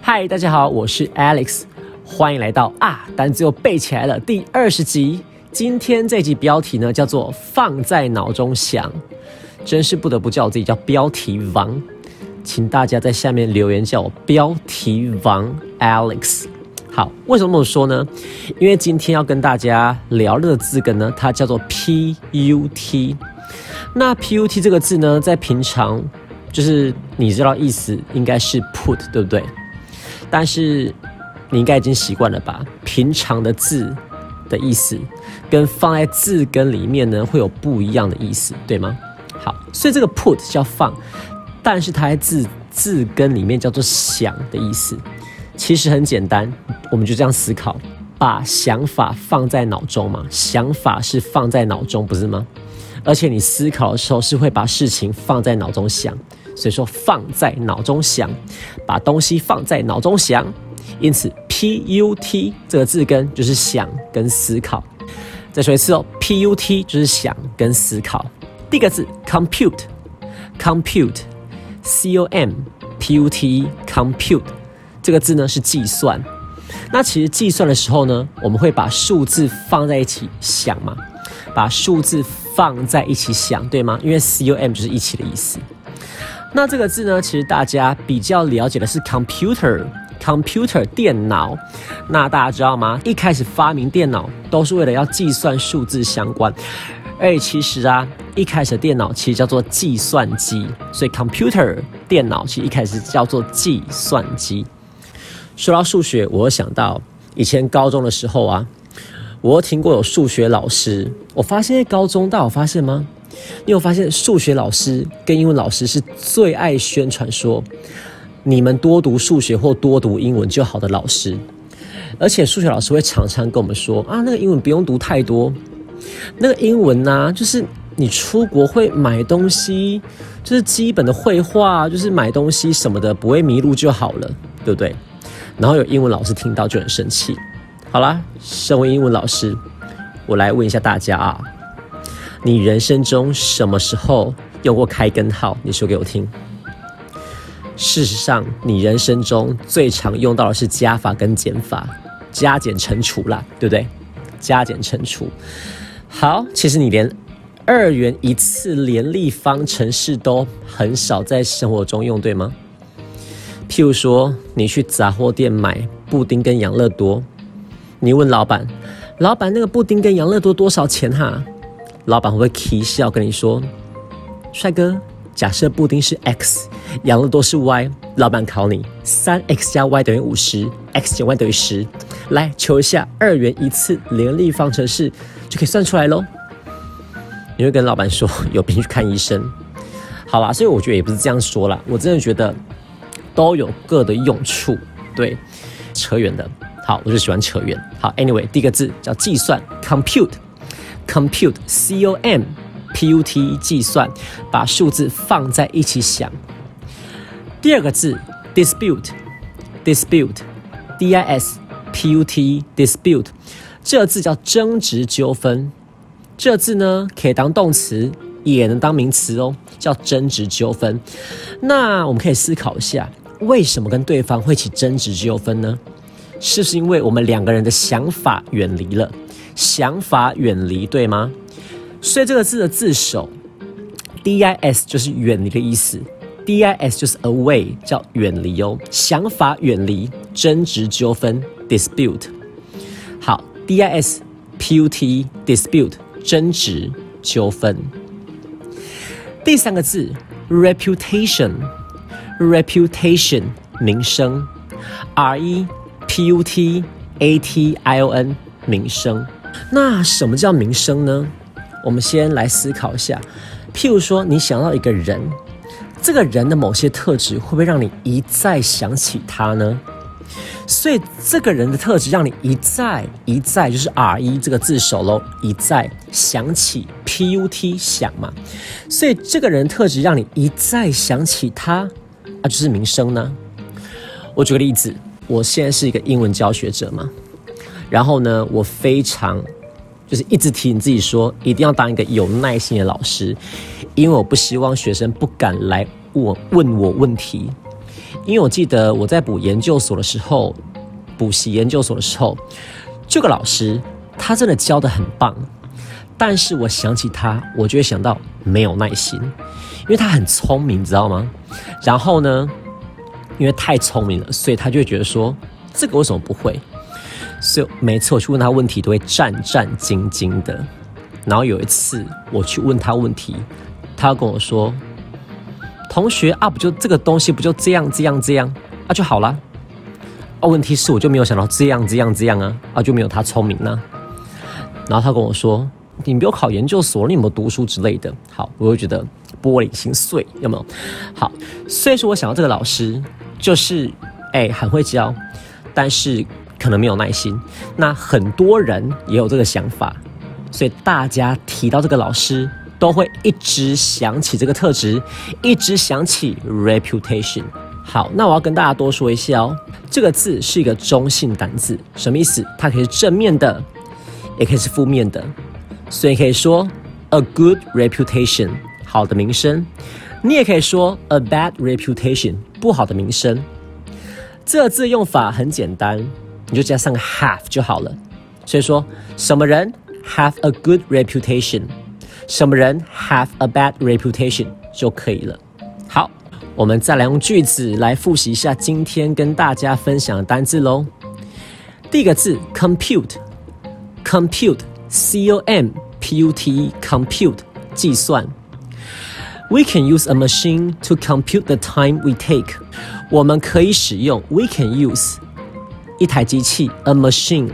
嗨，大家好，我是 Alex，欢迎来到啊单词又背起来了第二十集。今天这集标题呢叫做放在脑中想，真是不得不叫我自己叫标题王，请大家在下面留言叫我标题王 Alex。好，为什么这么说呢？因为今天要跟大家聊的字根呢，它叫做 PUT。那 PUT 这个字呢，在平常就是你知道意思应该是 put，对不对？但是你应该已经习惯了吧？平常的字的意思跟放在字根里面呢，会有不一样的意思，对吗？好，所以这个 put 叫放，但是它在字字根里面叫做想的意思。其实很简单，我们就这样思考：把想法放在脑中嘛，想法是放在脑中，不是吗？而且你思考的时候是会把事情放在脑中想。所以说放在脑中想，把东西放在脑中想，因此 P U T 这个字根就是想跟思考。再说一次哦，P U T 就是想跟思考。第一个字，compute，compute，C O M P U T compute 这个字呢是计算。那其实计算的时候呢，我们会把数字放在一起想嘛，把数字放在一起想，对吗？因为 C O M 就是一起的意思。那这个字呢，其实大家比较了解的是 computer，computer 电脑。那大家知道吗？一开始发明电脑都是为了要计算数字相关。而其实啊，一开始的电脑其实叫做计算机，所以 computer 电脑其实一开始叫做计算机。说到数学，我想到以前高中的时候啊，我听过有数学老师，我发现高中大家有发现吗？你有发现数学老师跟英文老师是最爱宣传说，你们多读数学或多读英文就好的老师，而且数学老师会常常跟我们说啊，那个英文不用读太多，那个英文呢，就是你出国会买东西，就是基本的绘画，就是买东西什么的不会迷路就好了，对不对？然后有英文老师听到就很生气。好啦，身为英文老师，我来问一下大家啊。你人生中什么时候用过开根号？你说给我听。事实上，你人生中最常用到的是加法跟减法，加减乘除啦，对不对？加减乘除。好，其实你连二元一次联立方程式都很少在生活中用，对吗？譬如说，你去杂货店买布丁跟养乐多，你问老板：“老板，那个布丁跟养乐多多少钱？”哈。老板会不会嬉笑跟你说：“帅哥，假设布丁是 x，养乐多是 y，老板考你，三 x 加 y 等于五十，x 减 y 等于十，来求一下二元一次联立方程式，就可以算出来喽。”你会跟老板说：“有病去看医生。”好啦，所以我觉得也不是这样说啦，我真的觉得都有各的用处。对，扯远的，好，我就喜欢扯远。好，anyway，第一个字叫计算，compute。compute c o m p u t 计算，把数字放在一起想。第二个字 dispute dispute d i s p u t dispute 这字叫争执纠纷。这字呢可以当动词，也能当名词哦，叫争执纠纷。那我们可以思考一下，为什么跟对方会起争执纠纷呢？是不是因为我们两个人的想法远离了？想法远离，对吗？所以这个字的字首，d i s 就是远离的意思，d i s 就是 away，叫远离哦。想法远离，争执纠纷，dispute。好，d i s p u t dispute 争执纠纷。第三个字 reputation reputation 名声，r e p u t a t i o n 名声。那什么叫名声呢？我们先来思考一下。譬如说，你想到一个人，这个人的某些特质会不会让你一再想起他呢？所以，这个人的特质让你一再一再，就是 r e 这个字首喽，一再想起 P U T 想嘛。所以，这个人特质让你一再想起他，啊，就是名声呢。我举个例子，我现在是一个英文教学者嘛。然后呢，我非常就是一直提醒自己说，一定要当一个有耐心的老师，因为我不希望学生不敢来问问我问题。因为我记得我在补研究所的时候，补习研究所的时候，这个老师他真的教的很棒，但是我想起他，我就会想到没有耐心，因为他很聪明，你知道吗？然后呢，因为太聪明了，所以他就会觉得说，这个为什么不会？所以每次我去问他问题，都会战战兢兢的。然后有一次我去问他问题，他跟我说：“同学啊，不就这个东西不就这样这样这样啊就好了。”啊，问题是我就没有想到这样这样这样啊啊就没有他聪明呢。然后他跟我说：“你没有考研究所，你有没有读书之类的？”好，我就觉得玻璃心碎，有没有？好，所以说我想到这个老师就是哎很会教，但是。可能没有耐心，那很多人也有这个想法，所以大家提到这个老师，都会一直想起这个特质，一直想起 reputation。好，那我要跟大家多说一下哦，这个字是一个中性单字，什么意思？它可以是正面的，也可以是负面的，所以可以说 a good reputation，好的名声；你也可以说 a bad reputation，不好的名声。这个字用法很简单。你就加上个 have 就好了。所以说，什么人 have a good reputation，什么人 have a bad reputation 就可以了。好，我们再来用句子来复习一下今天跟大家分享的单字喽。第一个字 compute，compute compute，compute，c o m p u t e，compute，计算。We can use a machine to compute the time we take。我们可以使用 we can use。一台机器，a machine，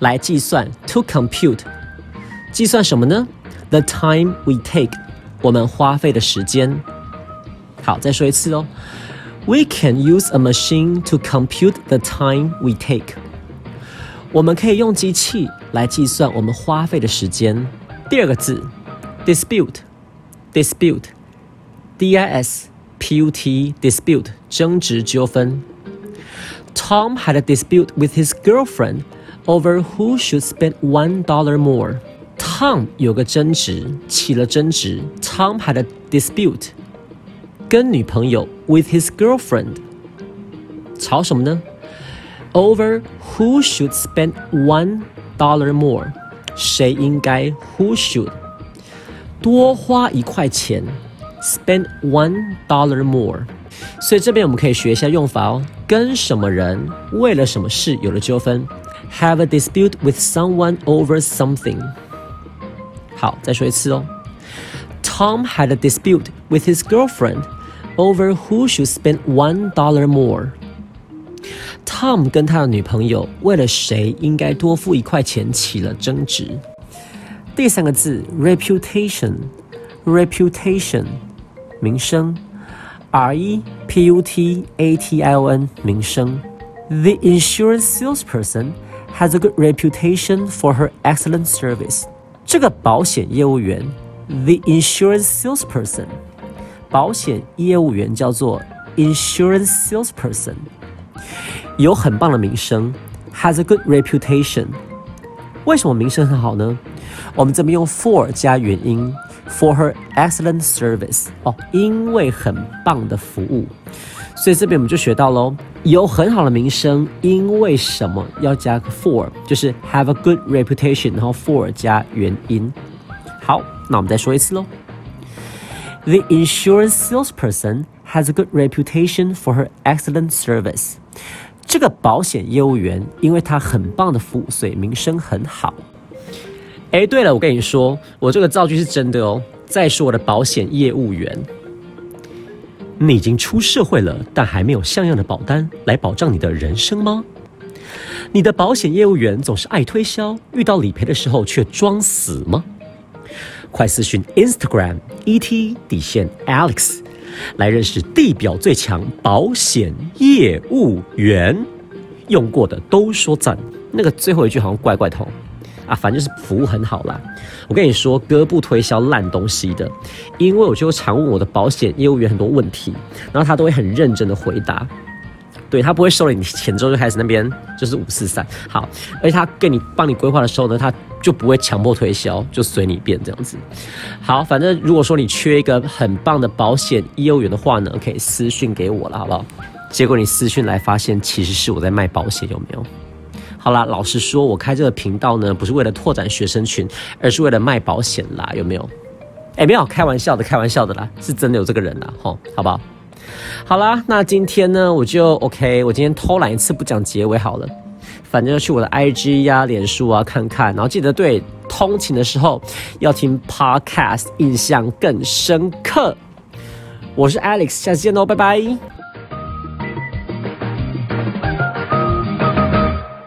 来计算，to compute，计算什么呢？The time we take，我们花费的时间。好，再说一次哦。We can use a machine to compute the time we take。 我们可以用机器来计算我们花费的时间。第二个字，dispute，dispute，d i s p u t，dispute，争执纠纷。Tom had a dispute with his girlfriend over who should spend one dollar more. Tom 有个争执，起了争执。Tom had a dispute，跟女朋友 with his girlfriend，吵什么呢 ？Over who should spend one dollar more，谁应该 who should 多花一块钱，spend one dollar more。所以这边我们可以学一下用法哦。跟什么人为了什么事有了纠纷？Have a dispute with someone over something。好，再说一次哦。Tom had a dispute with his girlfriend over who should spend one dollar more。 Tom 跟他的女朋友为了谁应该多付一块钱起了争执。第三个字，reputation，reputation，名声。R E P U T A T I O N 名声。The insurance salesperson has a good reputation for her excellent service。这个保险业务员，the insurance salesperson，保险业务员叫做 insurance salesperson， 有很棒的名声，has a good reputation。为什么名声很好呢？我们这边用 for 加原因。For her excellent service，哦，因为很棒的服务，所以这边我们就学到喽，有很好的名声，因为什么要加个 for，就是 have a good reputation，然后 for 加原因。好，那我们再说一次喽。The insurance salesperson has a good reputation for her excellent service。这个保险业务员因为他很棒的服务，所以名声很好。哎，对了，我跟你说，我这个造句是真的哦。再说我的保险业务员，你已经出社会了，但还没有像样的保单来保障你的人生吗？你的保险业务员总是爱推销，遇到理赔的时候却装死吗？快私讯 Instagram et 底线 Alex 来认识地表最强保险业务员，用过的都说赞。那个最后一句好像怪怪头。啊，反正就是服务很好啦。我跟你说，哥不推销烂东西的，因为我就常问我的保险业务员很多问题，然后他都会很认真的回答。对他不会收了你钱之后就开始那边就是五四三好，而且他给你帮你规划的时候呢，他就不会强迫推销，就随你便这样子。好，反正如果说你缺一个很棒的保险业务员的话呢，可以私讯给我了，好不好？结果你私讯来发现，其实是我在卖保险，有没有？好啦，老实说，我开这个频道呢，不是为了拓展学生群，而是为了卖保险啦，有没有？哎，没有，开玩笑的，开玩笑的啦，是真的有这个人啦，吼，好不好？好啦，那今天呢，我就 OK，我今天偷懒一次不讲结尾好了，反正要去我的 IG 呀、脸书啊看看，然后记得对通勤的时候要听 Podcast，印象更深刻。我是 Alex，下次见喽，拜拜。